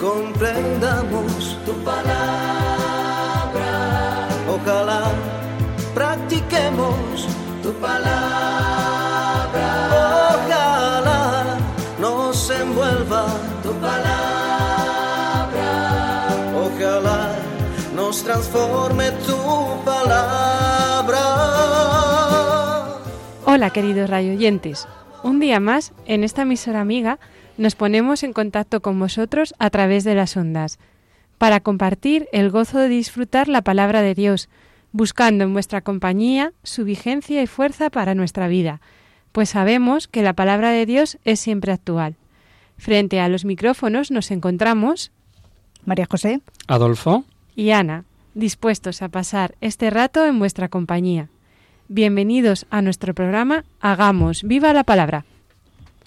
comprendamos tu palabra. Ojalá practiquemos tu palabra. Ojalá nos envuelva tu palabra. Ojalá nos transforme tu palabra. Hola queridos radioyentes, un día más en esta emisora amiga nos ponemos en contacto con vosotros a través de las ondas, para compartir el gozo de disfrutar la palabra de Dios, buscando en vuestra compañía su vigencia y fuerza para nuestra vida, pues sabemos que la palabra de Dios es siempre actual. Frente a los micrófonos nos encontramos María José. Adolfo. y Ana, dispuestos a pasar este rato en vuestra compañía. Bienvenidos a nuestro programa Hagamos viva la palabra.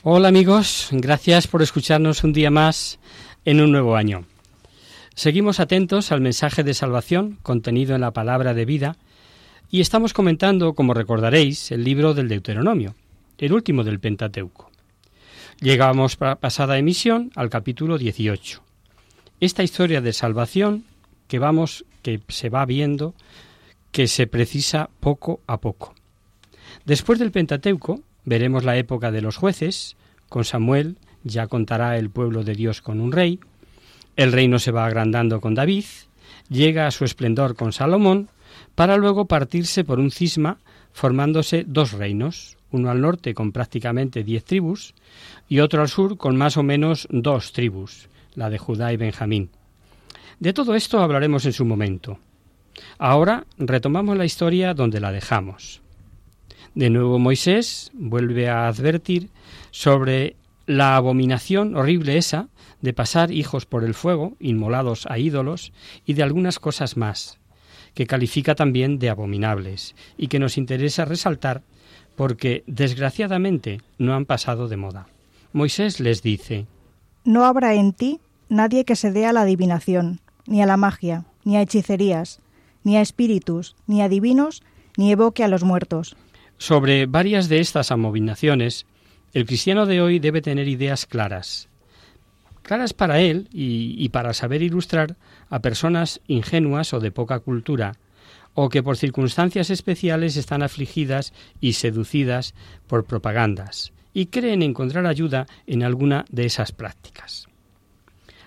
Hola amigos, gracias por escucharnos un día más en un nuevo año. Seguimos atentos al mensaje de salvación contenido en la palabra de vida y estamos comentando, como recordaréis, el libro del Deuteronomio, el último del Pentateuco. Llegamos para pasada emisión al capítulo 18. Esta historia de salvación que vamos que se va viendo que se precisa poco a poco. Después del Pentateuco veremos la época de los jueces, con Samuel ya contará el pueblo de Dios con un rey, el reino se va agrandando con David, llega a su esplendor con Salomón, para luego partirse por un cisma formándose dos reinos, uno al norte con prácticamente diez tribus y otro al sur con más o menos dos tribus, la de Judá y Benjamín. De todo esto hablaremos en su momento. Ahora retomamos la historia donde la dejamos. De nuevo Moisés vuelve a advertir sobre la abominación horrible esa de pasar hijos por el fuego, inmolados a ídolos, y de algunas cosas más, que califica también de abominables, y que nos interesa resaltar porque, desgraciadamente, no han pasado de moda. Moisés les dice, No habrá en ti nadie que se dé a la adivinación, ni a la magia, ni a hechicerías, ni a espíritus, ni a divinos, ni evoque a los muertos. Sobre varias de estas abominaciones, el cristiano de hoy debe tener ideas claras. Claras para él y, y, para saber ilustrar a personas ingenuas o de poca cultura, o que por circunstancias especiales están afligidas y seducidas por propagandas, y creen encontrar ayuda en alguna de esas prácticas.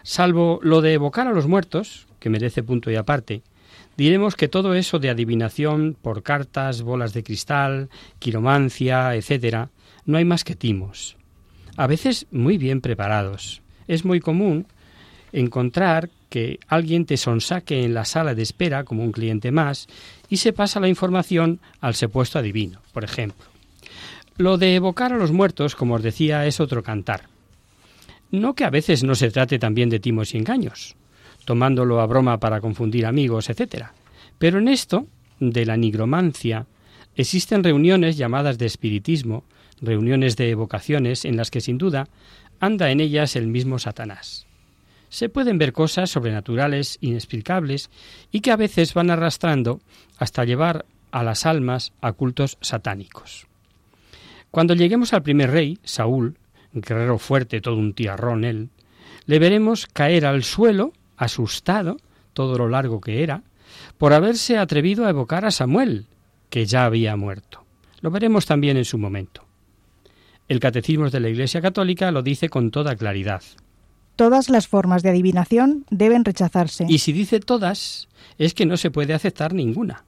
Salvo lo de evocar a los muertos, que merece punto y aparte, diremos que todo eso de adivinación por cartas, bolas de cristal, quiromancia, etcétera, no hay más que timos, a veces muy bien preparados. Es muy común encontrar que alguien te sonsaque en la sala de espera como un cliente más y se pasa la información al supuesto adivino, por ejemplo. Lo de evocar a los muertos, como os decía, es otro cantar. No que a veces no se trate también de timos y engaños, tomándolo a broma para confundir amigos, etc. Pero en esto, de la nigromancia, existen reuniones llamadas de espiritismo, reuniones de evocaciones en las que sin duda anda en ellas el mismo Satanás. Se pueden ver cosas sobrenaturales, inexplicables, y que a veces van arrastrando hasta llevar a las almas a cultos satánicos. Cuando lleguemos al primer rey, Saúl, guerrero fuerte, todo un tiarrón él, le veremos caer al suelo, asustado, todo lo largo que era, por haberse atrevido a evocar a Samuel, que ya había muerto. Lo veremos también en su momento. El Catecismo de la Iglesia Católica lo dice con toda claridad. Todas las formas de adivinación deben rechazarse. Y si dice todas, es que no se puede aceptar ninguna.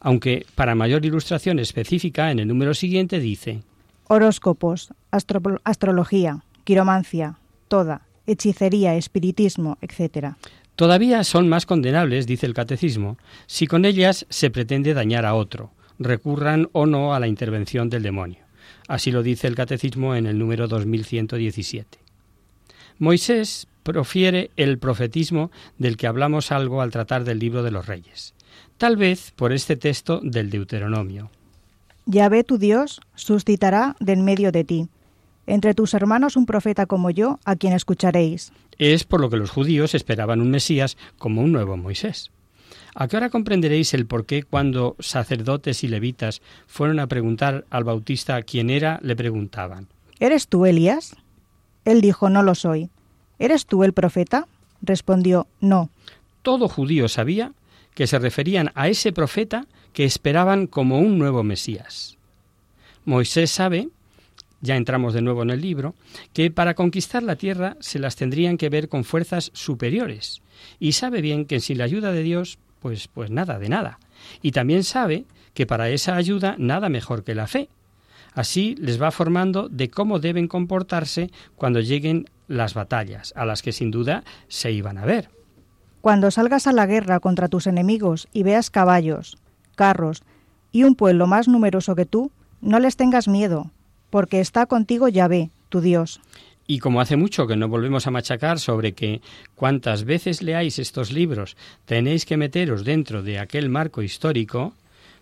Aunque, para mayor ilustración específica, en el número siguiente dice Horóscopos, astro astrología, quiromancia, toda, hechicería, espiritismo, etc. Todavía son más condenables, dice el Catecismo, si con ellas se pretende dañar a otro, recurran o no a la intervención del demonio. Así lo dice el Catecismo en el número 2117. Moisés profiere el profetismo del que hablamos algo al tratar del libro de los reyes, tal vez por este texto del Deuteronomio. Yahvé tu Dios suscitará de en medio de ti, entre tus hermanos un profeta como yo, a quien escucharéis. Es por lo que los judíos esperaban un Mesías como un nuevo Moisés. ¿A qué hora comprenderéis el por qué cuando sacerdotes y levitas fueron a preguntar al Bautista quién era, le preguntaban? ¿Eres tú Elías? Él dijo, no lo soy. ¿Eres tú el profeta? Respondió, no. Todo judío sabía que se referían a ese profeta que esperaban como un nuevo Mesías. Moisés sabe, ya entramos de nuevo en el libro, que para conquistar la tierra se las tendrían que ver con fuerzas superiores, y sabe bien que sin la ayuda de Dios pues, pues nada de nada. Y también sabe que para esa ayuda nada mejor que la fe. Así les va formando de cómo deben comportarse cuando lleguen las batallas, a las que sin duda se iban a ver. Cuando salgas a la guerra contra tus enemigos y veas caballos, carros y un pueblo más numeroso que tú, no les tengas miedo, porque está contigo Yahvé, tu Dios. Y como hace mucho que no volvemos a machacar sobre que cuantas veces leáis estos libros tenéis que meteros dentro de aquel marco histórico,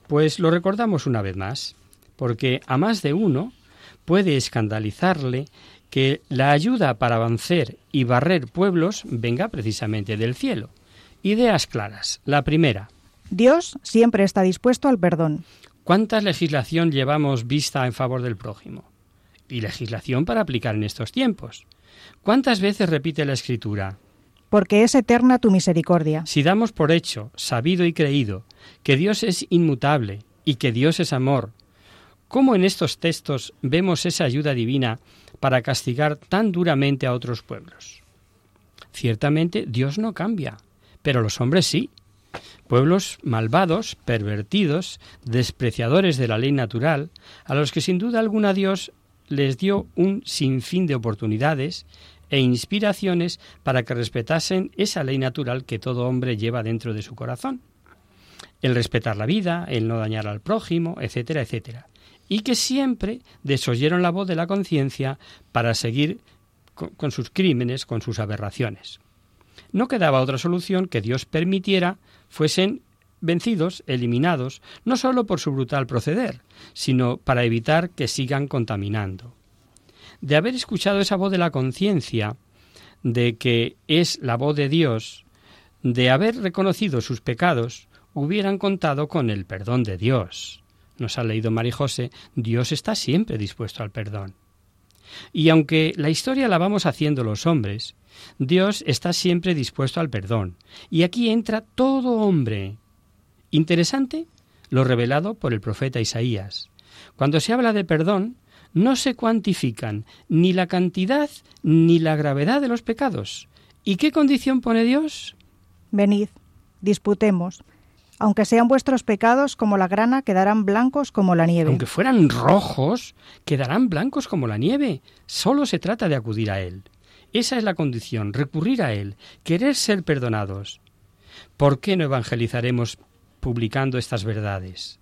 pues lo recordamos una vez más, porque a más de uno puede escandalizarle que la ayuda para avanzar y barrer pueblos venga precisamente del cielo. Ideas claras. La primera. Dios siempre está dispuesto al perdón. ¿Cuánta legislación llevamos vista en favor del prójimo? y legislación para aplicar en estos tiempos. ¿Cuántas veces repite la Escritura? Porque es eterna tu misericordia. Si damos por hecho, sabido y creído, que Dios es inmutable y que Dios es amor, ¿cómo en estos textos vemos esa ayuda divina para castigar tan duramente a otros pueblos? Ciertamente Dios no cambia, pero los hombres sí. Pueblos malvados, pervertidos, despreciadores de la ley natural, a los que sin duda alguna Dios les dio un sinfín de oportunidades e inspiraciones para que respetasen esa ley natural que todo hombre lleva dentro de su corazón. El respetar la vida, el no dañar al prójimo, etcétera, etcétera. Y que siempre desoyeron la voz de la conciencia para seguir con, con sus crímenes, con sus aberraciones. No quedaba otra solución que Dios permitiera fuesen vencidos, eliminados, no sólo por su brutal proceder, sino para evitar que sigan contaminando. De haber escuchado esa voz de la conciencia, de que es la voz de Dios, de haber reconocido sus pecados, hubieran contado con el perdón de Dios. Nos ha leído María José, Dios está siempre dispuesto al perdón. Y aunque la historia la vamos haciendo los hombres, Dios está siempre dispuesto al perdón. Y aquí entra todo hombre, Interesante lo revelado por el profeta Isaías. Cuando se habla de perdón, no se cuantifican ni la cantidad ni la gravedad de los pecados. ¿Y qué condición pone Dios? Venid, disputemos. Aunque sean vuestros pecados como la grana, quedarán blancos como la nieve. Aunque fueran rojos, quedarán blancos como la nieve. Solo se trata de acudir a Él. Esa es la condición, recurrir a Él, querer ser perdonados. ¿Por qué no evangelizaremos publicando estas verdades.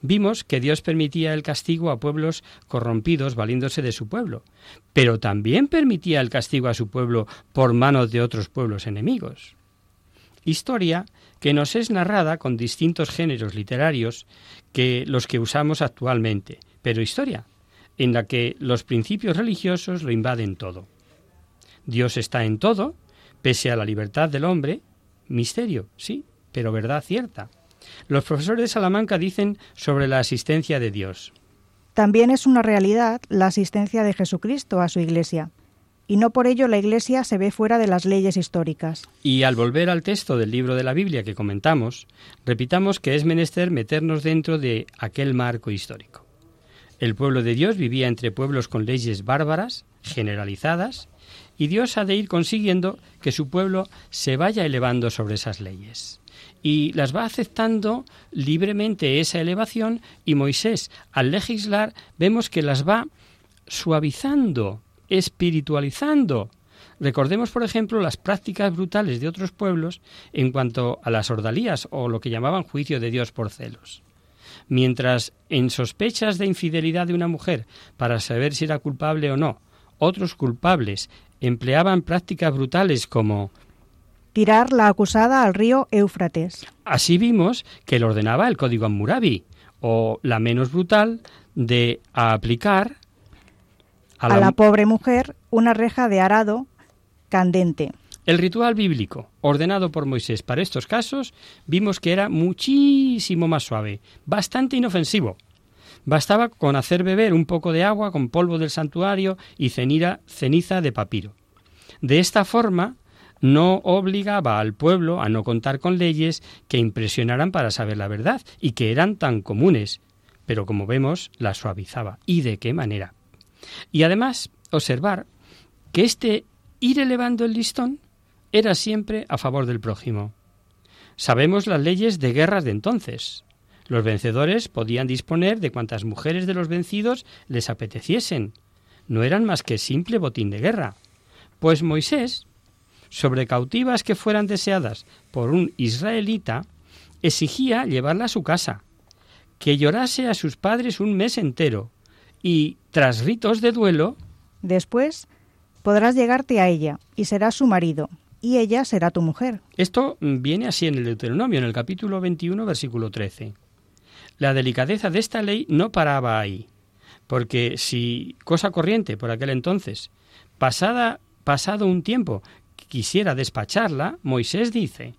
Vimos que Dios permitía el castigo a pueblos corrompidos valiéndose de su pueblo, pero también permitía el castigo a su pueblo por manos de otros pueblos enemigos. Historia que nos es narrada con distintos géneros literarios que los que usamos actualmente, pero historia en la que los principios religiosos lo invaden todo. Dios está en todo, pese a la libertad del hombre, misterio, sí, pero verdad cierta. Los profesores de Salamanca dicen sobre la asistencia de Dios. También es una realidad la asistencia de Jesucristo a su Iglesia, y no por ello la Iglesia se ve fuera de las leyes históricas. Y al volver al texto del libro de la Biblia que comentamos, repitamos que es menester meternos dentro de aquel marco histórico. El pueblo de Dios vivía entre pueblos con leyes bárbaras, generalizadas, y Dios ha de ir consiguiendo que su pueblo se vaya elevando sobre esas leyes y las va aceptando libremente esa elevación y Moisés al legislar vemos que las va suavizando, espiritualizando. Recordemos, por ejemplo, las prácticas brutales de otros pueblos en cuanto a las ordalías o lo que llamaban juicio de Dios por celos. Mientras en sospechas de infidelidad de una mujer para saber si era culpable o no, otros culpables empleaban prácticas brutales como tirar la acusada al río Éufrates. Así vimos que le ordenaba el código Hammurabi, o la menos brutal, de aplicar a, la... pobre mujer una reja de arado candente. El ritual bíblico, ordenado por Moisés para estos casos, vimos que era muchísimo más suave, bastante inofensivo. Bastaba con hacer beber un poco de agua con polvo del santuario y ceniza de papiro. De esta forma, no obligaba al pueblo a no contar con leyes que impresionaran para saber la verdad y que eran tan comunes, pero como vemos, la suavizaba. ¿Y de qué manera? Y además, observar que este ir elevando el listón era siempre a favor del prójimo. Sabemos las leyes de guerras de entonces. Los vencedores podían disponer de cuantas mujeres de los vencidos les apeteciesen. No eran más que simple botín de guerra. Pues Moisés, sobre cautivas que fueran deseadas por un israelita, exigía llevarla a su casa, que llorase a sus padres un mes entero, y, tras ritos de duelo, después podrás llegarte a ella, y serás su marido, y ella será tu mujer. Esto viene así en el Deuteronomio, en el capítulo 21, versículo 13. La delicadeza de esta ley no paraba ahí, porque si cosa corriente por aquel entonces, pasada, pasado un tiempo, quisiera despacharla, Moisés dice,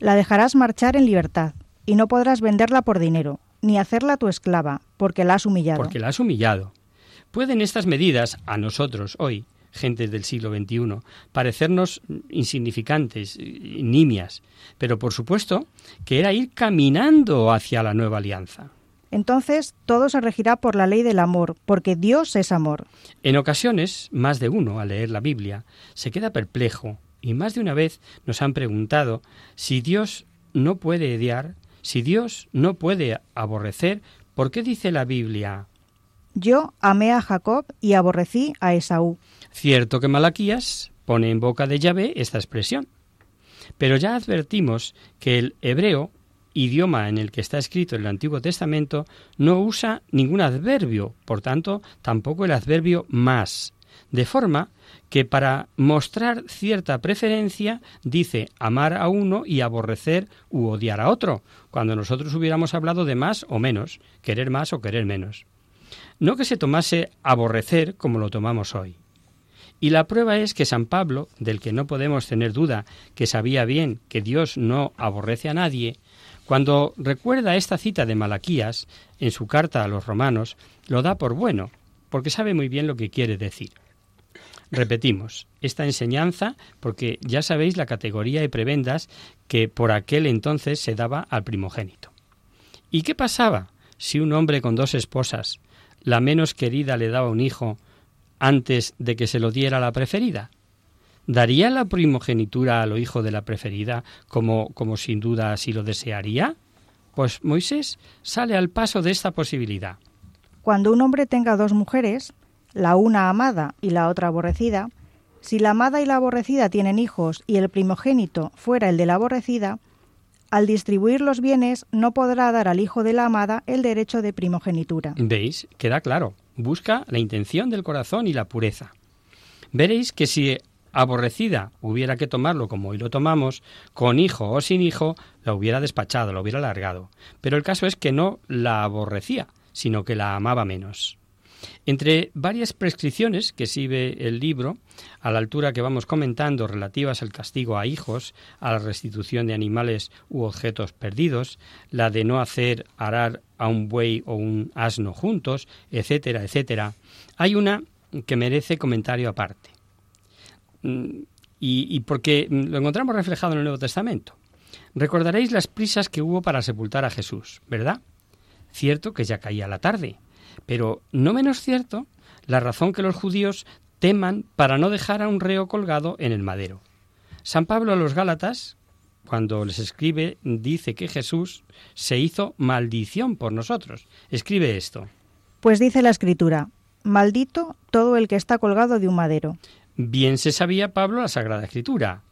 La dejarás marchar en libertad, y no podrás venderla por dinero, ni hacerla tu esclava, porque la has humillado. Porque la has humillado. Pueden estas medidas, a nosotros hoy, gentes del siglo XXI, parecernos insignificantes, nimias, pero por supuesto que era ir caminando hacia la nueva alianza. Entonces todo se regirá por la ley del amor, porque Dios es amor. En ocasiones, más de uno, al leer la Biblia, se queda perplejo y más de una vez nos han preguntado si Dios no puede odiar, si Dios no puede aborrecer, ¿por qué dice la Biblia? Yo amé a Jacob y aborrecí a Esaú. Cierto que Malaquías pone en boca de Yahvé esta expresión. Pero ya advertimos que el hebreo, idioma en el que está escrito el Antiguo Testamento, no usa ningún adverbio, por tanto, tampoco el adverbio más, de forma que para mostrar cierta preferencia dice amar a uno y aborrecer u odiar a otro, cuando nosotros hubiéramos hablado de más o menos, querer más o querer menos. No que se tomase aborrecer como lo tomamos hoy. Y la prueba es que San Pablo, del que no podemos tener duda que sabía bien que Dios no aborrece a nadie, cuando recuerda esta cita de Malaquías en su carta a los romanos, lo da por bueno, porque sabe muy bien lo que quiere decir. Repetimos, esta enseñanza, porque ya sabéis la categoría de prebendas que por aquel entonces se daba al primogénito. ¿Y qué pasaba si un hombre con dos esposas, la menos querida le daba un hijo antes de que se lo diera la preferida? ¿Daría la primogenitura al hijo de la preferida como, como sin duda así lo desearía? Pues Moisés sale al paso de esta posibilidad. Cuando un hombre tenga dos mujeres, la una amada y la otra aborrecida, si la amada y la aborrecida tienen hijos y el primogénito fuera el de la aborrecida, al distribuir los bienes no podrá dar al hijo de la amada el derecho de primogenitura. ¿Veis? Queda claro. Busca la intención del corazón y la pureza. Veréis que si aborrecida hubiera que tomarlo como hoy lo tomamos, con hijo o sin hijo, la hubiera despachado, la hubiera largado. Pero el caso es que no la aborrecía, sino que la amaba menos. Entre varias prescripciones que sirve el libro, a la altura que vamos comentando, relativas al castigo a hijos, a la restitución de animales u objetos perdidos, la de no hacer arar a un buey o un asno juntos, etcétera, etcétera, hay una que merece comentario aparte. Mm, y, y porque lo encontramos reflejado en el Nuevo Testamento. Recordaréis las prisas que hubo para sepultar a Jesús, ¿verdad? Cierto que ya caía la tarde, pero no menos cierto la razón que los judíos teman para no dejar a un reo colgado en el madero. San Pablo a los Gálatas, cuando les escribe, dice que Jesús se hizo maldición por nosotros. Escribe esto. Pues dice la Escritura, maldito todo el que está colgado de un madero. Bien se sabía Pablo la Sagrada Escritura.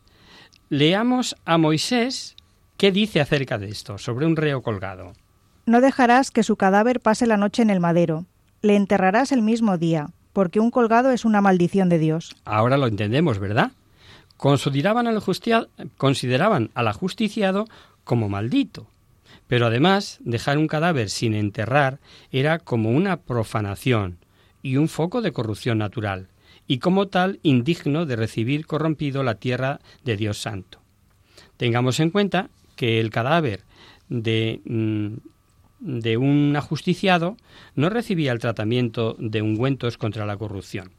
Leamos a Moisés qué dice acerca de esto, sobre un reo colgado. No dejarás que su cadáver pase la noche en el madero, le enterrarás el mismo día, porque un colgado es una maldición de Dios. Ahora lo entendemos, ¿verdad? Consideraban al, ajusticiado como maldito. Pero además, dejar un cadáver sin enterrar era como una profanación y un foco de corrupción natural, y como tal indigno de recibir corrompido la tierra de Dios Santo. Tengamos en cuenta que el cadáver de, mm, de un ajusticiado no recibía el tratamiento de ungüentos contra la corrupción.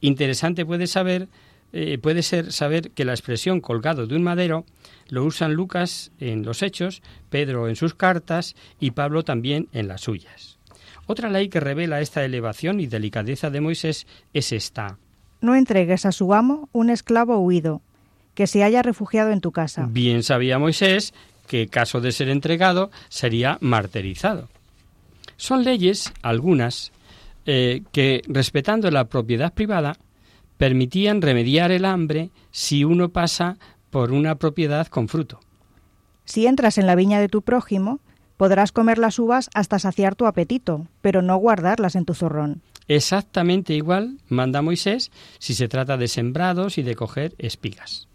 Interesante puede saber eh, puede ser saber que la expresión colgado de un madero lo usan Lucas en los Hechos, Pedro en sus cartas y Pablo también en las suyas. Otra ley que revela esta elevación y delicadeza de Moisés es esta. No entregues a su amo un esclavo huido, que se haya refugiado en tu casa. Bien sabía Moisés que, caso de ser entregado, sería martirizado. Son leyes, algunas, eh, que, respetando la propiedad privada, permitían remediar el hambre si uno pasa por una propiedad con fruto. Si entras en la viña de tu prójimo, podrás comer las uvas hasta saciar tu apetito, pero no guardarlas en tu zorrón. Exactamente igual manda Moisés si se trata de sembrados y de coger espigas.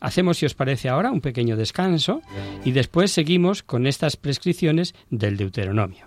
Hacemos, si os parece ahora, un pequeño descanso y después seguimos con estas prescripciones del Deuteronomio.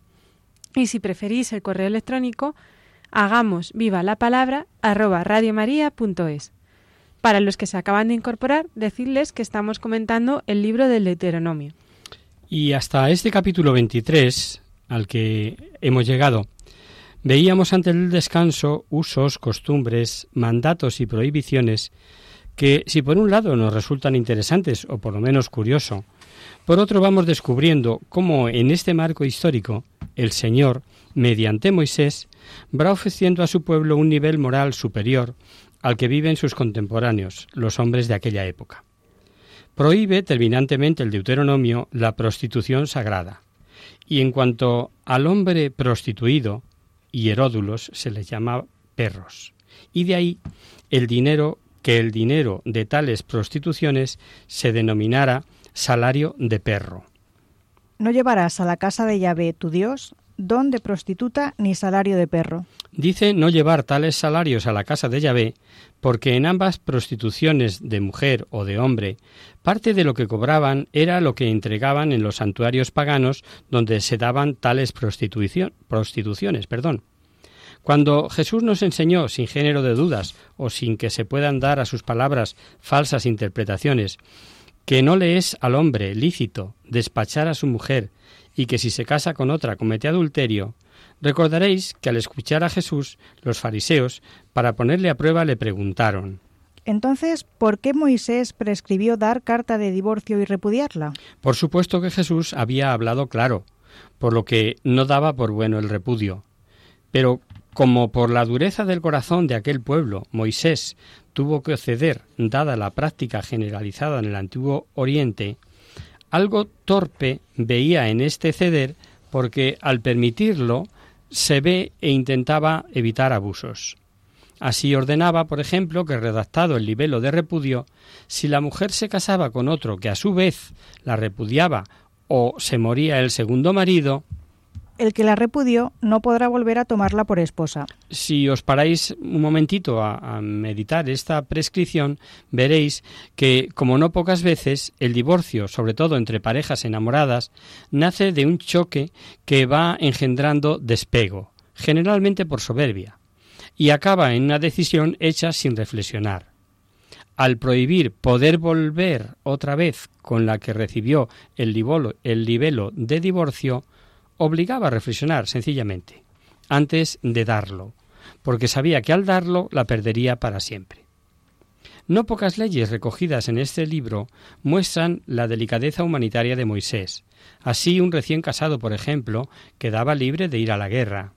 Y si preferís el correo electrónico, hagamos viva la palabra arroba. Para los que se acaban de incorporar, decirles que estamos comentando el libro del Deuteronomio. Y hasta este capítulo 23, al que hemos llegado, veíamos ante el descanso usos, costumbres, mandatos y prohibiciones que, si por un lado nos resultan interesantes o por lo menos curioso, por otro vamos descubriendo cómo en este marco histórico el Señor, mediante Moisés, va ofreciendo a su pueblo un nivel moral superior al que viven sus contemporáneos, los hombres de aquella época. Prohíbe terminantemente el Deuteronomio la prostitución sagrada, y en cuanto al hombre prostituido, y heródulos se les llama perros, y de ahí el dinero que el dinero de tales prostituciones se denominara salario de perro. No llevarás a la casa de Yahvé tu Dios don de prostituta ni salario de perro. Dice no llevar tales salarios a la casa de Yahvé, porque en ambas prostituciones de mujer o de hombre, parte de lo que cobraban era lo que entregaban en los santuarios paganos donde se daban tales prostituciones. Perdón. Cuando Jesús nos enseñó, sin género de dudas o sin que se puedan dar a sus palabras falsas interpretaciones, que no le es al hombre lícito despachar a su mujer y que si se casa con otra comete adulterio, recordaréis que al escuchar a Jesús, los fariseos, para ponerle a prueba, le preguntaron entonces, ¿por qué Moisés prescribió dar carta de divorcio y repudiarla? Por supuesto que Jesús había hablado claro, por lo que no daba por bueno el repudio. Pero como por la dureza del corazón de aquel pueblo Moisés tuvo que ceder, dada la práctica generalizada en el antiguo Oriente, algo torpe veía en este ceder porque al permitirlo se ve e intentaba evitar abusos. Así ordenaba, por ejemplo, que redactado el libelo de repudio, si la mujer se casaba con otro que a su vez la repudiaba o se moría el segundo marido, el que la repudió no podrá volver a tomarla por esposa. Si os paráis un momentito a, meditar esta prescripción, veréis que, como no pocas veces, el divorcio, sobre todo entre parejas enamoradas, nace de un choque que va engendrando despego, generalmente por soberbia, y acaba en una decisión hecha sin reflexionar al prohibir poder volver otra vez con la que recibió el, el libelo de divorcio, obligaba a reflexionar sencillamente, antes de darlo, porque sabía que al darlo la perdería para siempre. No pocas leyes recogidas en este libro muestran la delicadeza humanitaria de Moisés. Así, un recién casado, por ejemplo, quedaba libre de ir a la guerra.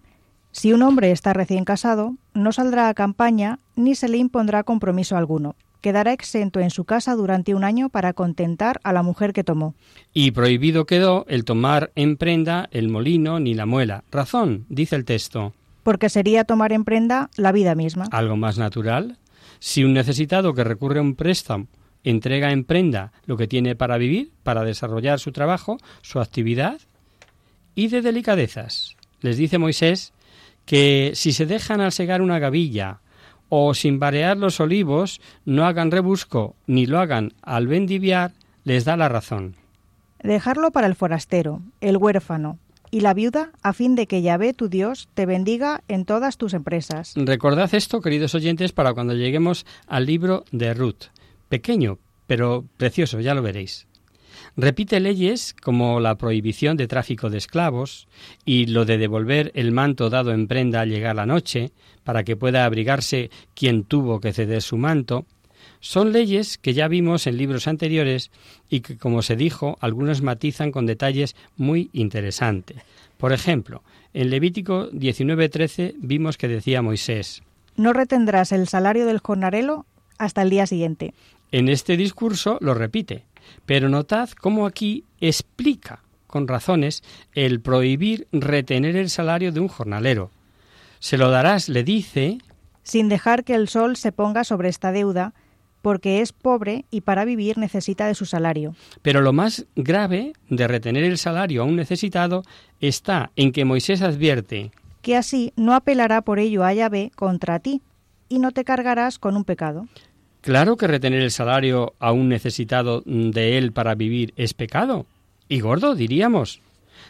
Si un hombre está recién casado, no saldrá a campaña ni se le impondrá compromiso alguno quedará exento en su casa durante un año para contentar a la mujer que tomó. Y prohibido quedó el tomar en prenda el molino ni la muela. Razón, dice el texto. Porque sería tomar en prenda la vida misma. Algo más natural. Si un necesitado que recurre a un préstamo entrega en prenda lo que tiene para vivir, para desarrollar su trabajo, su actividad, y de delicadezas. Les dice Moisés que si se dejan al segar una gavilla o sin varear los olivos, no hagan rebusco ni lo hagan al vendiviar, les da la razón. Dejarlo para el forastero, el huérfano y la viuda, a fin de que Yahvé tu Dios te bendiga en todas tus empresas. Recordad esto, queridos oyentes, para cuando lleguemos al libro de Ruth. Pequeño, pero precioso, ya lo veréis. Repite leyes como la prohibición de tráfico de esclavos y lo de devolver el manto dado en prenda al llegar la noche, para que pueda abrigarse quien tuvo que ceder su manto, son leyes que ya vimos en libros anteriores y que, como se dijo, algunos matizan con detalles muy interesantes. Por ejemplo, en Levítico 19:13 vimos que decía Moisés: No retendrás el salario del jornalero hasta el día siguiente. En este discurso lo repite, pero notad cómo aquí explica con razones el prohibir retener el salario de un jornalero. Se lo darás, le dice, sin dejar que el sol se ponga sobre esta deuda, porque es pobre y para vivir necesita de su salario. Pero lo más grave de retener el salario a un necesitado está en que Moisés advierte que así no apelará por ello a Yahvé contra ti, y no te cargarás con un pecado. Claro que retener el salario a un necesitado de él para vivir es pecado. Y gordo, diríamos.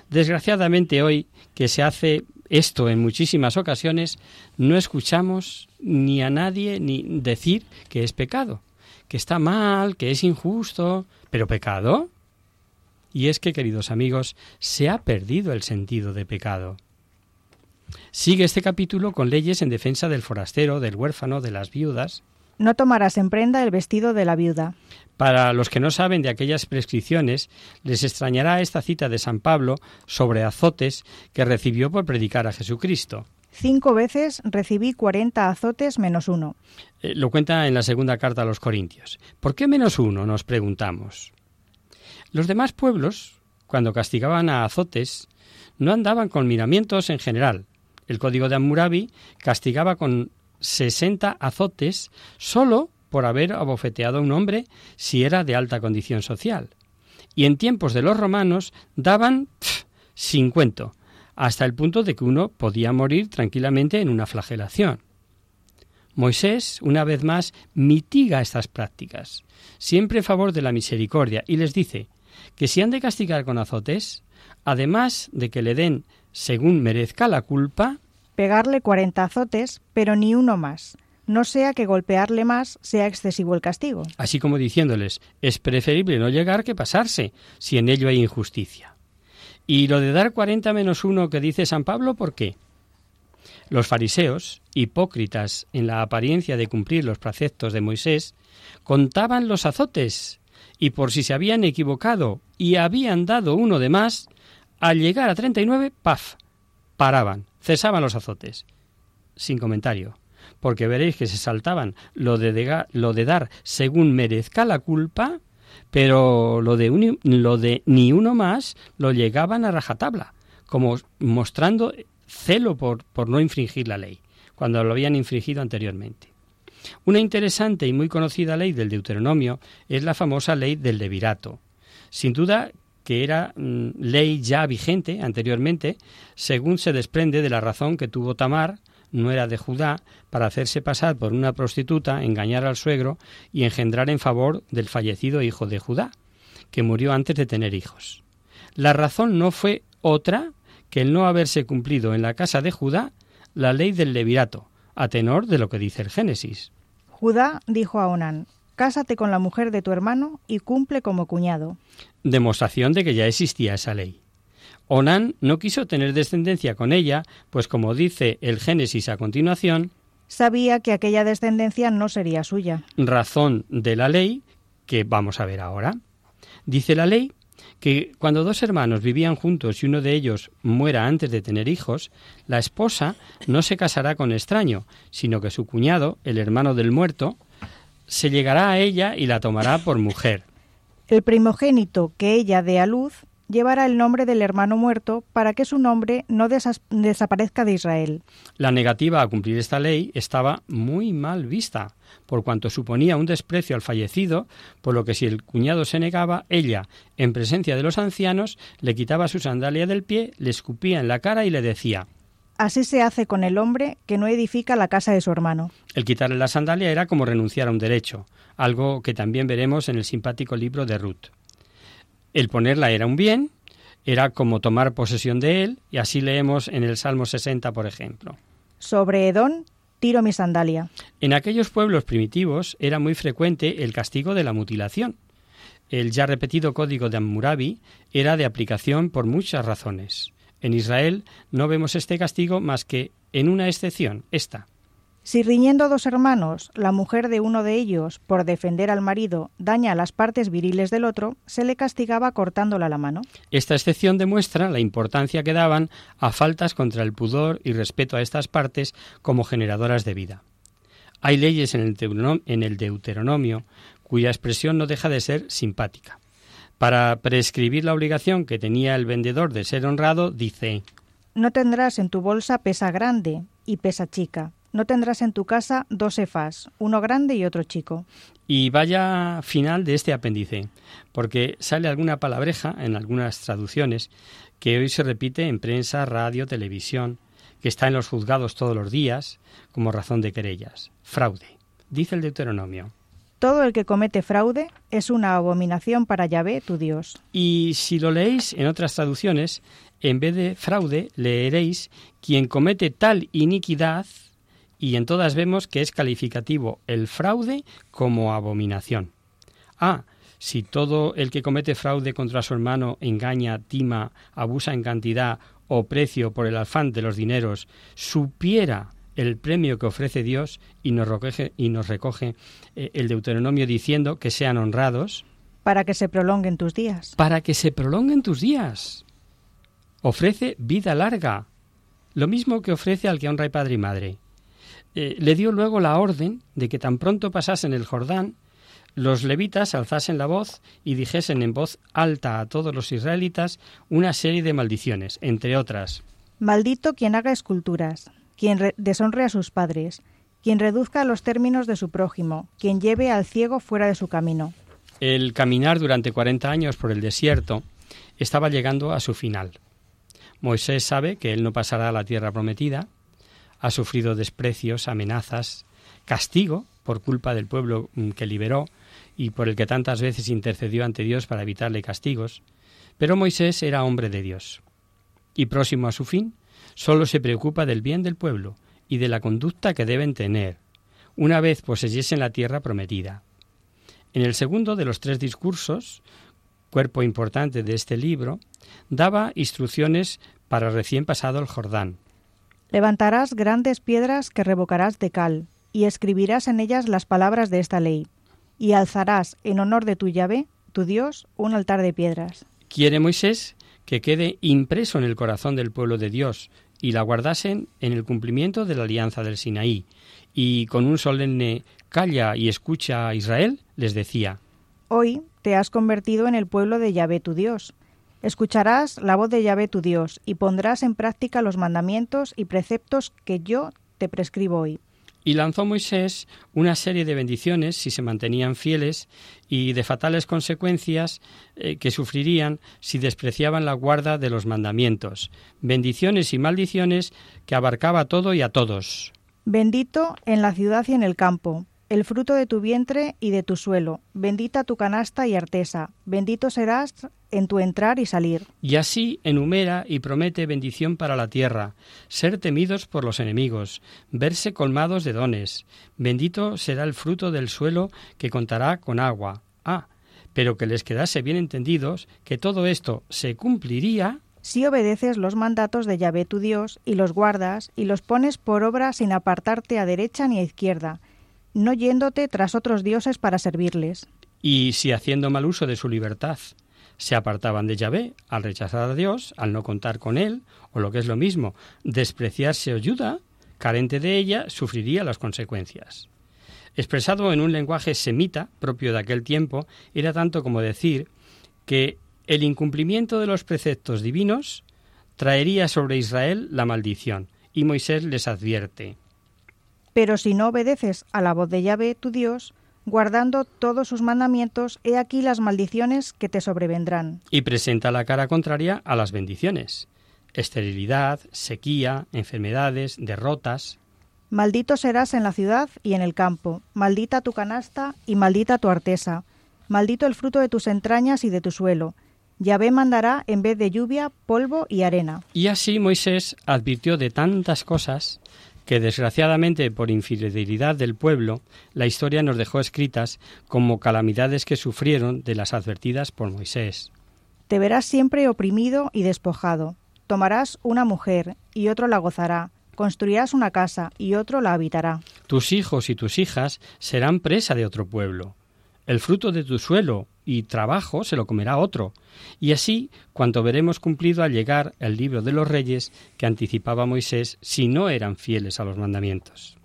Desgraciadamente hoy, que se hace esto en muchísimas ocasiones, no escuchamos ni a nadie ni decir que es pecado, que está mal, que es injusto, pero pecado. Y es que, queridos amigos, se ha perdido el sentido de pecado. Sigue este capítulo con leyes en defensa del forastero, del huérfano, de las viudas. No tomarás en prenda el vestido de la viuda. Para los que no saben de aquellas prescripciones, les extrañará esta cita de San Pablo sobre azotes que recibió por predicar a Jesucristo. Cinco veces recibí cuarenta azotes menos uno. Eh, lo cuenta en la segunda carta a los Corintios. ¿Por qué menos uno? nos preguntamos. Los demás pueblos, cuando castigaban a azotes, no andaban con miramientos en general, el código de Hammurabi castigaba con 60 azotes solo por haber abofeteado a un hombre si era de alta condición social. Y en tiempos de los romanos daban 50, hasta el punto de que uno podía morir tranquilamente en una flagelación. Moisés, una vez más, mitiga estas prácticas, siempre en favor de la misericordia, y les dice que si han de castigar con azotes, además de que le den según merezca la culpa, pegarle cuarenta azotes, pero ni uno más, no sea que golpearle más sea excesivo el castigo. Así como diciéndoles, es preferible no llegar que pasarse, si en ello hay injusticia. Y lo de dar cuarenta menos uno que dice San Pablo, ¿por qué? Los fariseos, hipócritas en la apariencia de cumplir los preceptos de Moisés, contaban los azotes, y por si se habían equivocado y habían dado uno de más, al llegar a 39, ¡paf! paraban, cesaban los azotes. Sin comentario, porque veréis que se saltaban lo de, dar según merezca la culpa, pero lo de, lo de ni uno más lo llegaban a rajatabla, como mostrando celo por, por no infringir la ley, cuando lo habían infringido anteriormente. Una interesante y muy conocida ley del Deuteronomio es la famosa ley del levirato. Sin duda que era mm, ley ya vigente anteriormente, según se desprende de la razón que tuvo Tamar, no era de Judá, para hacerse pasar por una prostituta, engañar al suegro y engendrar en favor del fallecido hijo de Judá, que murió antes de tener hijos. La razón no fue otra que el no haberse cumplido en la casa de Judá la ley del levirato, a tenor de lo que dice el Génesis. Judá dijo a Onán, Cásate con la mujer de tu hermano y cumple como cuñado demostración de que ya existía esa ley. Onán no quiso tener descendencia con ella, pues como dice el Génesis a continuación, sabía que aquella descendencia no sería suya. Razón de la ley que vamos a ver ahora. Dice la ley que cuando dos hermanos vivían juntos y uno de ellos muera antes de tener hijos, la esposa no se casará con extraño, sino que su cuñado, el hermano del muerto, se llegará a ella y la tomará por mujer. El primogénito que ella dé a luz llevará el nombre del hermano muerto para que su nombre no desaparezca de Israel. La negativa a cumplir esta ley estaba muy mal vista, por cuanto suponía un desprecio al fallecido, por lo que si el cuñado se negaba, ella, en presencia de los ancianos, le quitaba su sandalia del pie, le escupía en la cara y le decía Así se hace con el hombre que no edifica la casa de su hermano. El quitarle la sandalia era como renunciar a un derecho, algo que también veremos en el simpático libro de Ruth. El ponerla era un bien, era como tomar posesión de él, y así leemos en el Salmo 60, por ejemplo. Sobre Edón tiro mi sandalia. En aquellos pueblos primitivos era muy frecuente el castigo de la mutilación. El ya repetido código de Hammurabi era de aplicación por muchas razones. En Israel no vemos este castigo más que en una excepción, esta. Si riñendo dos hermanos, la mujer de uno de ellos, por defender al marido, daña las partes viriles del otro, se le castigaba cortándola la mano. Esta excepción demuestra la importancia que daban a faltas contra el pudor y respeto a estas partes como generadoras de vida. Hay leyes en el, en el Deuteronomio cuya expresión no deja de ser simpática. Para prescribir la obligación que tenía el vendedor de ser honrado, dice No tendrás en tu bolsa pesa grande y pesa chica, No tendrás en tu casa dos efas, uno grande y otro chico. Y vaya final de este apéndice, porque sale alguna palabreja en algunas traducciones que hoy se repite en prensa, radio, televisión, que está en los juzgados todos los días como razón de querellas. Fraude. Dice el Deuteronomio. Todo el que comete fraude es una abominación para Yahvé, tu Dios. Y si lo leéis en otras traducciones, en vez de fraude, leeréis quien comete tal iniquidad, y en todas vemos que es calificativo el fraude como abominación. Ah, si todo el que comete fraude contra su hermano engaña, tima, abusa en cantidad o precio por el afán de los dineros, supiera el premio que ofrece Dios y nos recoge, y nos recoge eh, el Deuteronomio diciendo que sean honrados. Para que se prolonguen tus días. Para que se prolonguen tus días. Ofrece vida larga, lo mismo que ofrece al que honra a padre y madre. Eh, le dio luego la orden de que tan pronto pasasen el Jordán, los levitas alzasen la voz y dijesen en voz alta a todos los israelitas una serie de maldiciones, entre otras. Maldito quien haga esculturas, quien deshonre a sus padres, quien reduzca los términos de su prójimo, quien lleve al ciego fuera de su camino. El caminar durante cuarenta años por el desierto estaba llegando a su final. Moisés sabe que él no pasará a la tierra prometida, ha sufrido desprecios, amenazas, castigo por culpa del pueblo mm, que liberó y por el que tantas veces intercedió ante Dios para evitarle castigos, pero Moisés era hombre de Dios. Y próximo a su fin, solo se preocupa del bien del pueblo y de la conducta que deben tener, una vez poseyesen la tierra prometida. En el segundo de los tres discursos, cuerpo importante de este libro, daba instrucciones para recién pasado el Jordán. Levantarás grandes piedras que revocarás de cal, y escribirás en ellas las palabras de esta ley, y alzarás en honor de tu llave, tu Dios, un altar de piedras. Quiere Moisés que quede impreso en el corazón del pueblo de Dios y la guardasen en el cumplimiento de la alianza del Sinaí. Y con un solemne calla y escucha a Israel, les decía, Hoy te has convertido en el pueblo de Yahvé tu Dios. Escucharás la voz de Yahvé tu Dios y pondrás en práctica los mandamientos y preceptos que yo te prescribo hoy. Y lanzó Moisés una serie de bendiciones si se mantenían fieles y de fatales consecuencias eh, que sufrirían si despreciaban la guarda de los mandamientos. Bendiciones y maldiciones que abarcaba todo y a todos. Bendito en la ciudad y en el campo, el fruto de tu vientre y de tu suelo, bendita tu canasta y artesa, bendito serás en tu entrar y salir. Y así enumera y promete bendición para la tierra, ser temidos por los enemigos, verse colmados de dones, bendito será el fruto del suelo que contará con agua. Ah, pero que les quedase bien entendidos que todo esto se cumpliría si obedeces los mandatos de Yahvé tu Dios y los guardas y los pones por obra sin apartarte a derecha ni a izquierda, no yéndote tras otros dioses para servirles. Y si haciendo mal uso de su libertad se apartaban de Yahvé al rechazar a Dios, al no contar con él, o lo que es lo mismo, despreciarse o ayuda, carente de ella, sufriría las consecuencias. Expresado en un lenguaje semita propio de aquel tiempo, era tanto como decir que el incumplimiento de los preceptos divinos traería sobre Israel la maldición, y Moisés les advierte pero si no obedeces a la voz de Yahvé, tu Dios, guardando todos sus mandamientos, he aquí las maldiciones que te sobrevendrán. Y presenta la cara contraria a las bendiciones. Esterilidad, sequía, enfermedades, derrotas. Maldito serás en la ciudad y en el campo, maldita tu canasta y maldita tu artesa, maldito el fruto de tus entrañas y de tu suelo. Yahvé mandará en vez de lluvia polvo y arena. Y así Moisés advirtió de tantas cosas que desgraciadamente por infidelidad del pueblo, la historia nos dejó escritas como calamidades que sufrieron de las advertidas por Moisés. Te verás siempre oprimido y despojado. Tomarás una mujer y otro la gozará. Construirás una casa y otro la habitará. Tus hijos y tus hijas serán presa de otro pueblo. El fruto de tu suelo y trabajo se lo comerá otro. Y así, cuanto veremos cumplido al llegar el libro de los reyes que anticipaba Moisés si no eran fieles a los mandamientos.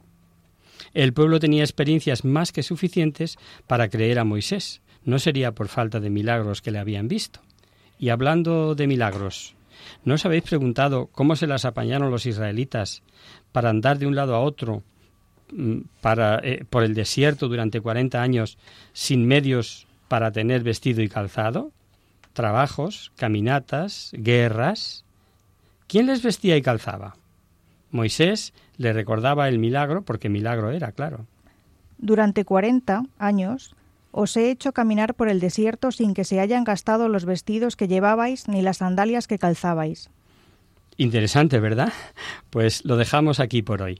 El pueblo tenía experiencias más que suficientes para creer a Moisés. No sería por falta de milagros que le habían visto. Y hablando de milagros, ¿no os habéis preguntado cómo se las apañaron los israelitas para andar de un lado a otro para, eh, por el desierto durante 40 años sin medios para tener vestido y calzado? Trabajos, caminatas, guerras. ¿Quién les vestía y calzaba? Moisés le recordaba el milagro, porque milagro era, claro. Durante cuarenta años os he hecho caminar por el desierto sin que se hayan gastado los vestidos que llevabais ni las sandalias que calzabais. Interesante, ¿verdad? Pues lo dejamos aquí por hoy.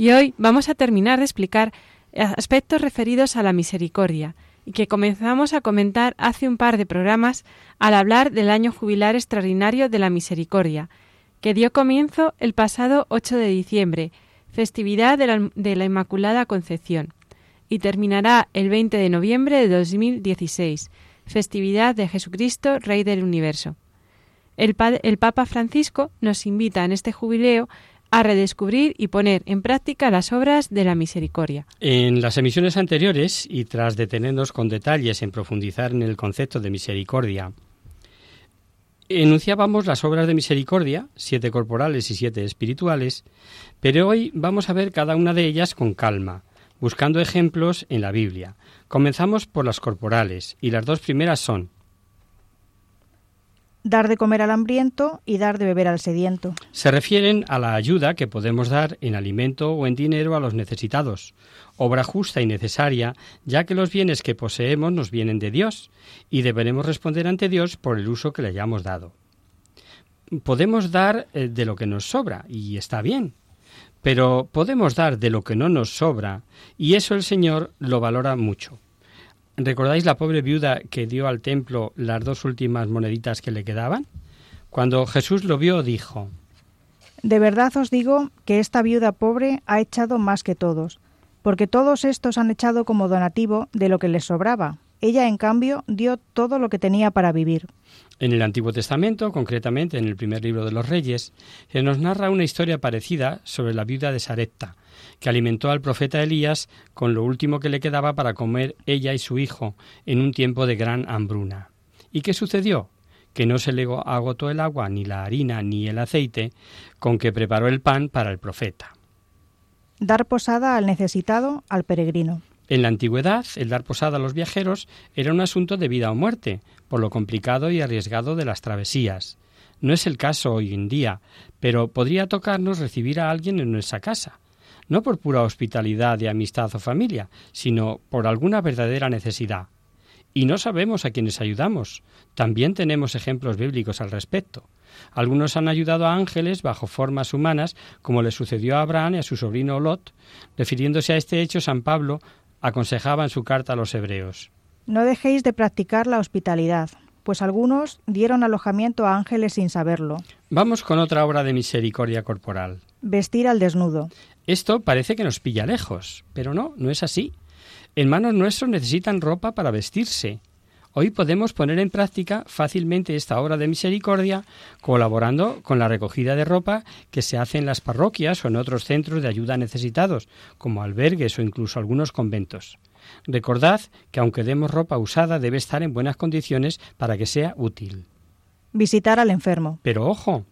Y hoy vamos a terminar de explicar aspectos referidos a la misericordia y que comenzamos a comentar hace un par de programas al hablar del año jubilar extraordinario de la misericordia, que dio comienzo el pasado 8 de diciembre, festividad de la, de la Inmaculada Concepción, y terminará el 20 de noviembre de 2016, festividad de Jesucristo, Rey del Universo. El, el Papa Francisco nos invita en este jubileo a redescubrir y poner en práctica las obras de la misericordia. En las emisiones anteriores, y tras detenernos con detalles en profundizar en el concepto de misericordia, enunciábamos las obras de misericordia, siete corporales y siete espirituales, pero hoy vamos a ver cada una de ellas con calma, buscando ejemplos en la Biblia. Comenzamos por las corporales, y las dos primeras son dar de comer al hambriento y dar de beber al sediento. Se refieren a la ayuda que podemos dar en alimento o en dinero a los necesitados, obra justa y necesaria, ya que los bienes que poseemos nos vienen de Dios y deberemos responder ante Dios por el uso que le hayamos dado. Podemos dar eh, de lo que nos sobra, y está bien, pero podemos dar de lo que no nos sobra, y eso el Señor lo valora mucho. ¿Recordáis la pobre viuda que dio al templo las dos últimas moneditas que le quedaban? Cuando Jesús lo vio, dijo, De verdad os digo que esta viuda pobre ha echado más que todos, porque todos estos han echado como donativo de lo que les sobraba. Ella, en cambio, dio todo lo que tenía para vivir. En el Antiguo Testamento, concretamente en el primer libro de los Reyes, se nos narra una historia parecida sobre la viuda de Sarepta, que alimentó al profeta Elías con lo último que le quedaba para comer ella y su hijo en un tiempo de gran hambruna. ¿Y qué sucedió? que no se le agotó el agua, ni la harina, ni el aceite, con que preparó el pan para el profeta. Dar posada al necesitado, al peregrino. En la antigüedad, el dar posada a los viajeros era un asunto de vida o muerte, por lo complicado y arriesgado de las travesías. No es el caso hoy en día, pero podría tocarnos recibir a alguien en nuestra casa no por pura hospitalidad de amistad o familia, sino por alguna verdadera necesidad. Y no sabemos a quiénes ayudamos. También tenemos ejemplos bíblicos al respecto. Algunos han ayudado a ángeles bajo formas humanas, como le sucedió a Abraham y a su sobrino Lot. Refiriéndose a este hecho, San Pablo aconsejaba en su carta a los hebreos. No dejéis de practicar la hospitalidad, pues algunos dieron alojamiento a ángeles sin saberlo. Vamos con otra obra de misericordia corporal. Vestir al desnudo. Esto parece que nos pilla lejos, pero no, no es así. Hermanos nuestros necesitan ropa para vestirse. Hoy podemos poner en práctica fácilmente esta obra de misericordia colaborando con la recogida de ropa que se hace en las parroquias o en otros centros de ayuda necesitados, como albergues o incluso algunos conventos. Recordad que aunque demos ropa usada debe estar en buenas condiciones para que sea útil. Visitar al enfermo. Pero ojo,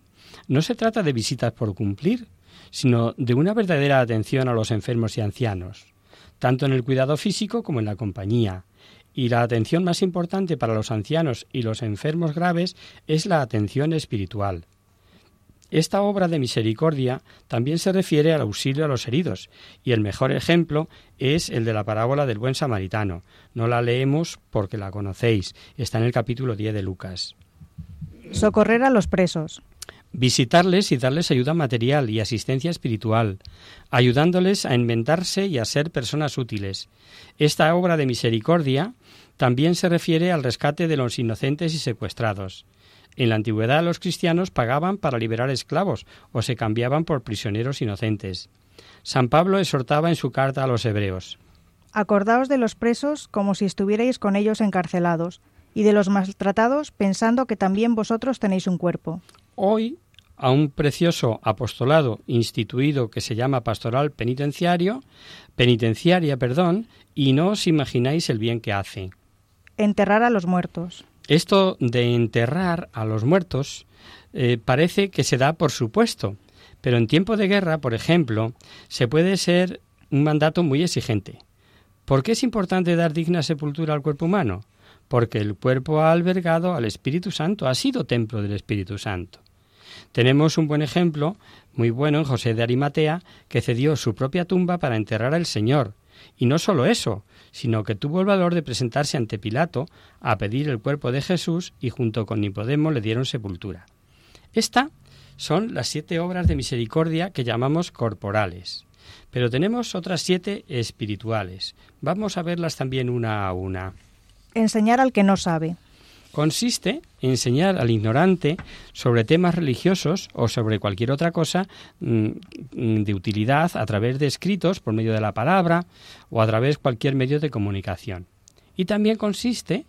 No se trata de visitas por cumplir, sino de una verdadera atención a los enfermos y ancianos, tanto en el cuidado físico como en la compañía. Y la atención más importante para los ancianos y los enfermos graves es la atención espiritual. Esta obra de misericordia también se refiere al auxilio a los heridos, y el mejor ejemplo es el de la parábola del buen samaritano. No la leemos porque la conocéis, está en el capítulo 10 de Lucas. Socorrer a los presos. Visitarles y darles ayuda material y asistencia espiritual, ayudándoles a inventarse y a ser personas útiles. Esta obra de misericordia también se refiere al rescate de los inocentes y secuestrados. En la antigüedad los cristianos pagaban para liberar esclavos o se cambiaban por prisioneros inocentes. San Pablo exhortaba en su carta a los hebreos. Acordaos de los presos como si estuvierais con ellos encarcelados, y de los maltratados pensando que también vosotros tenéis un cuerpo. Hoy, a un precioso apostolado instituido que se llama Pastoral Penitenciario, Penitenciaria, perdón, y no os imagináis el bien que hace. Enterrar a los muertos. Esto de enterrar a los muertos eh, parece que se da por supuesto, pero en tiempo de guerra, por ejemplo, se puede ser un mandato muy exigente. ¿Por qué es importante dar digna sepultura al cuerpo humano? Porque el cuerpo ha albergado al Espíritu Santo, ha sido templo del Espíritu Santo. Tenemos un buen ejemplo, muy bueno, en José de Arimatea, que cedió su propia tumba para enterrar al Señor. Y no solo eso, sino que tuvo el valor de presentarse ante Pilato a pedir el cuerpo de Jesús y junto con Nicodemo le dieron sepultura. Estas son las siete obras de misericordia que llamamos corporales. Pero tenemos otras siete espirituales. Vamos a verlas también una a una. Enseñar al que no sabe consiste en enseñar al ignorante sobre temas religiosos o sobre cualquier otra cosa mm, de utilidad a través de escritos por medio de la palabra o a través de cualquier medio de comunicación. Y también consiste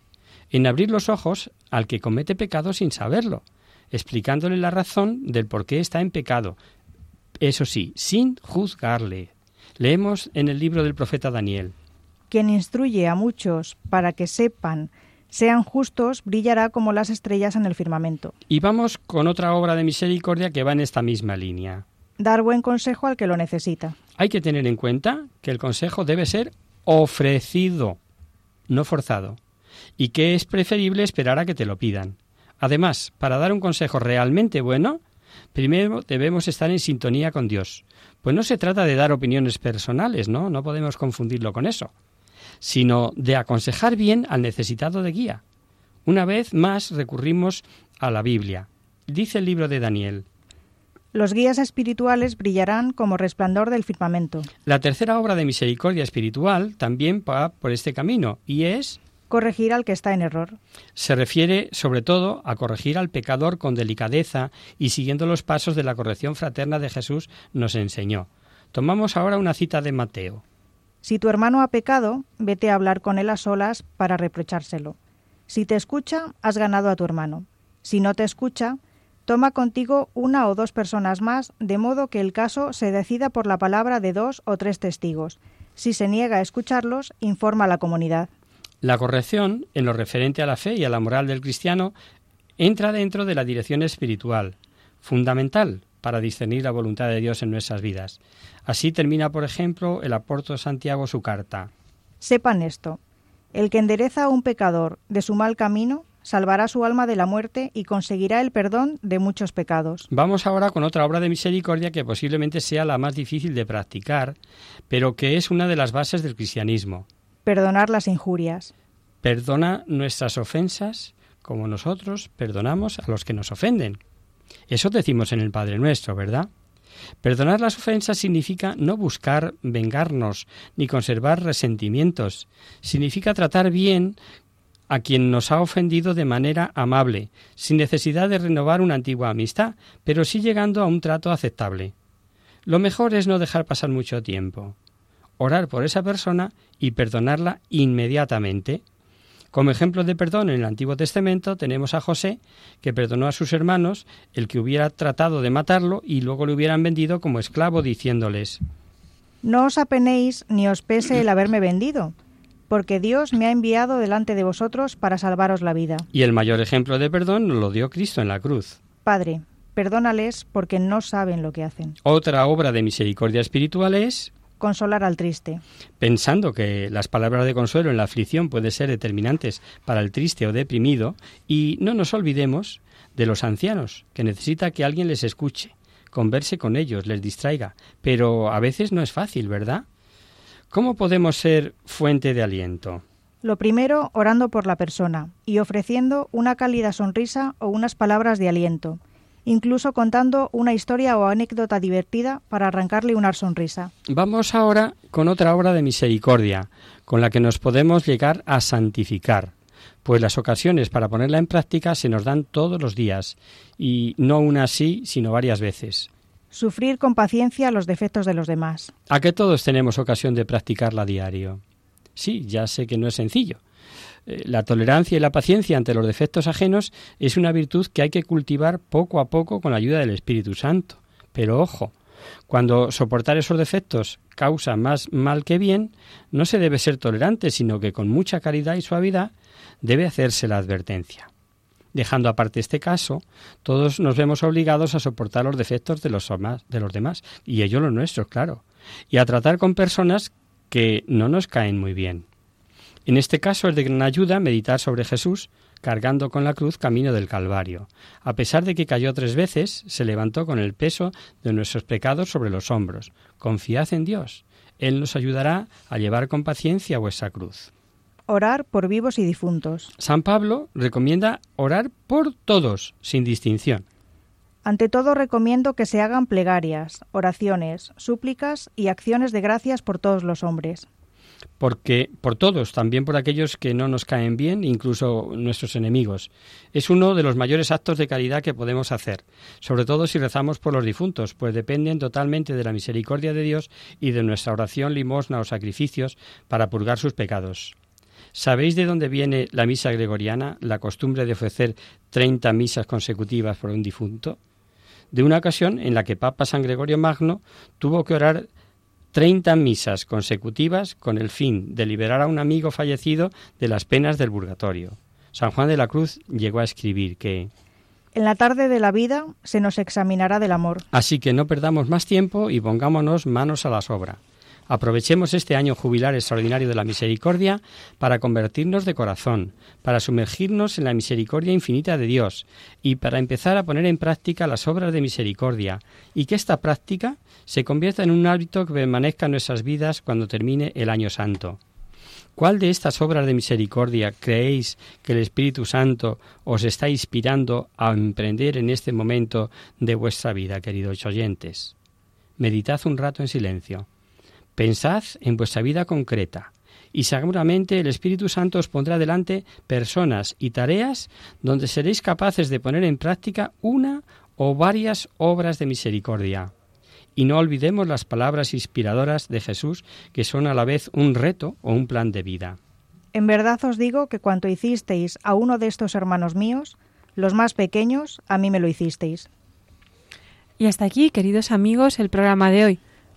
en abrir los ojos al que comete pecado sin saberlo, explicándole la razón del por qué está en pecado. Eso sí, sin juzgarle. Leemos en el libro del profeta Daniel. Quien instruye a muchos para que sepan sean justos, brillará como las estrellas en el firmamento. Y vamos con otra obra de misericordia que va en esta misma línea. Dar buen consejo al que lo necesita. Hay que tener en cuenta que el consejo debe ser ofrecido, no forzado, y que es preferible esperar a que te lo pidan. Además, para dar un consejo realmente bueno, primero debemos estar en sintonía con Dios. Pues no se trata de dar opiniones personales, ¿no? No podemos confundirlo con eso sino de aconsejar bien al necesitado de guía. Una vez más recurrimos a la Biblia. Dice el libro de Daniel. Los guías espirituales brillarán como resplandor del firmamento. La tercera obra de misericordia espiritual también va por este camino y es corregir al que está en error. Se refiere sobre todo a corregir al pecador con delicadeza y siguiendo los pasos de la corrección fraterna de Jesús nos enseñó. Tomamos ahora una cita de Mateo. Si tu hermano ha pecado, vete a hablar con él a solas para reprochárselo. Si te escucha, has ganado a tu hermano. Si no te escucha, toma contigo una o dos personas más, de modo que el caso se decida por la palabra de dos o tres testigos. Si se niega a escucharlos, informa a la comunidad. La corrección, en lo referente a la fe y a la moral del cristiano, entra dentro de la dirección espiritual, fundamental para discernir la voluntad de Dios en nuestras vidas. Así termina, por ejemplo, el apóstol Santiago su carta. Sepan esto, el que endereza a un pecador de su mal camino, salvará su alma de la muerte y conseguirá el perdón de muchos pecados. Vamos ahora con otra obra de misericordia que posiblemente sea la más difícil de practicar, pero que es una de las bases del cristianismo. Perdonar las injurias. Perdona nuestras ofensas como nosotros perdonamos a los que nos ofenden. Eso decimos en el Padre Nuestro, ¿verdad? Perdonar las ofensas significa no buscar vengarnos ni conservar resentimientos. Significa tratar bien a quien nos ha ofendido de manera amable, sin necesidad de renovar una antigua amistad, pero sí llegando a un trato aceptable. Lo mejor es no dejar pasar mucho tiempo. Orar por esa persona y perdonarla inmediatamente. Como ejemplo de perdón en el Antiguo Testamento tenemos a José, que perdonó a sus hermanos el que hubiera tratado de matarlo y luego le hubieran vendido como esclavo, diciéndoles No os apenéis ni os pese el haberme vendido, porque Dios me ha enviado delante de vosotros para salvaros la vida. Y el mayor ejemplo de perdón nos lo dio Cristo en la cruz. Padre, perdónales porque no saben lo que hacen. Otra obra de misericordia espiritual es Consolar al triste. pensando que las palabras de consuelo en la aflicción pueden ser determinantes para el triste o deprimido, y no nos olvidemos de los ancianos, que necesita que alguien les escuche, converse con ellos, les distraiga, pero a veces no es fácil, ¿verdad? ¿Cómo podemos ser fuente de aliento? Lo primero, orando por la persona y ofreciendo una cálida sonrisa o unas palabras de aliento, incluso contando una historia o anécdota divertida para arrancarle una sonrisa. Vamos ahora con otra obra de misericordia, con la que nos podemos llegar a santificar, pues las ocasiones para ponerla en práctica se nos dan todos los días, y no una así, sino varias veces. Sufrir con paciencia los defectos de los demás. A que todos tenemos ocasión de practicarla a diario. Sí, ya sé que no es sencillo. La tolerancia y la paciencia ante los defectos ajenos es una virtud que hay que cultivar poco a poco con la ayuda del Espíritu Santo. Pero ojo, cuando soportar esos defectos causa más mal que bien, no se debe ser tolerante, sino que con mucha caridad y suavidad debe hacerse la advertencia. Dejando aparte este caso, todos nos vemos obligados a soportar los defectos de los, de los demás, y ellos los nuestros, claro, y a tratar con personas que no nos caen muy bien. En este caso es de gran ayuda meditar sobre Jesús cargando con la cruz camino del Calvario. A pesar de que cayó tres veces, se levantó con el peso de nuestros pecados sobre los hombros. Confiad en Dios. Él nos ayudará a llevar con paciencia vuestra cruz. Orar por vivos y difuntos. San Pablo recomienda orar por todos, sin distinción. Ante todo recomiendo que se hagan plegarias, oraciones, súplicas y acciones de gracias por todos los hombres. Porque por todos, también por aquellos que no nos caen bien, incluso nuestros enemigos. Es uno de los mayores actos de caridad que podemos hacer, sobre todo si rezamos por los difuntos, pues dependen totalmente de la misericordia de Dios y de nuestra oración, limosna o sacrificios para purgar sus pecados. ¿Sabéis de dónde viene la misa gregoriana, la costumbre de ofrecer 30 misas consecutivas por un difunto? De una ocasión en la que Papa San Gregorio Magno tuvo que orar 30 misas consecutivas con el fin de liberar a un amigo fallecido de las penas del purgatorio. San Juan de la Cruz llegó a escribir que En la tarde de la vida se nos examinará del amor. Así que no perdamos más tiempo y pongámonos manos a la obra. Aprovechemos este año jubilar extraordinario de la misericordia para convertirnos de corazón, para sumergirnos en la misericordia infinita de Dios y para empezar a poner en práctica las obras de misericordia y que esta práctica se convierta en un hábito que permanezca en nuestras vidas cuando termine el año santo. ¿Cuál de estas obras de misericordia creéis que el Espíritu Santo os está inspirando a emprender en este momento de vuestra vida, queridos oyentes? Meditad un rato en silencio. Pensad en vuestra vida concreta y seguramente el Espíritu Santo os pondrá delante personas y tareas donde seréis capaces de poner en práctica una o varias obras de misericordia. Y no olvidemos las palabras inspiradoras de Jesús, que son a la vez un reto o un plan de vida. En verdad os digo que cuanto hicisteis a uno de estos hermanos míos, los más pequeños, a mí me lo hicisteis. Y hasta aquí, queridos amigos, el programa de hoy.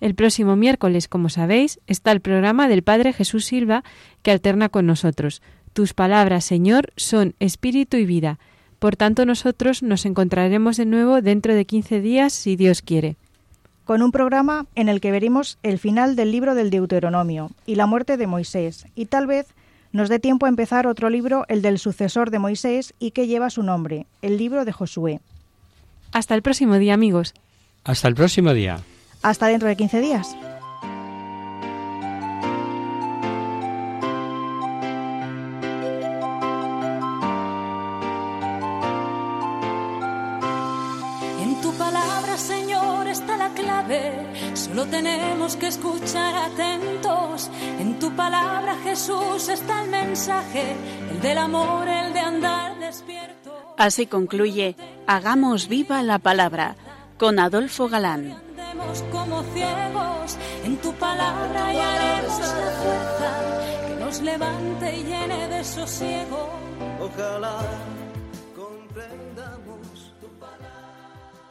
El próximo miércoles, como sabéis, está el programa del Padre Jesús Silva que alterna con nosotros. Tus palabras, Señor, son espíritu y vida. Por tanto, nosotros nos encontraremos de nuevo dentro de 15 días, si Dios quiere. Con un programa en el que veremos el final del libro del Deuteronomio y la muerte de Moisés, y tal vez nos dé tiempo a empezar otro libro, el del sucesor de Moisés y que lleva su nombre, el libro de Josué. Hasta el próximo día, amigos. Hasta el próximo día. Hasta dentro de 15 días. En tu palabra, Señor, está la clave. Solo tenemos que escuchar atentos. En tu palabra, Jesús, está el mensaje, el del amor, el de andar despierto. Así concluye Hagamos viva la palabra, con Adolfo Galán. Como ciegos, en tu palabra y haremos la fuerza que nos levante y llene de sosiego. Ojalá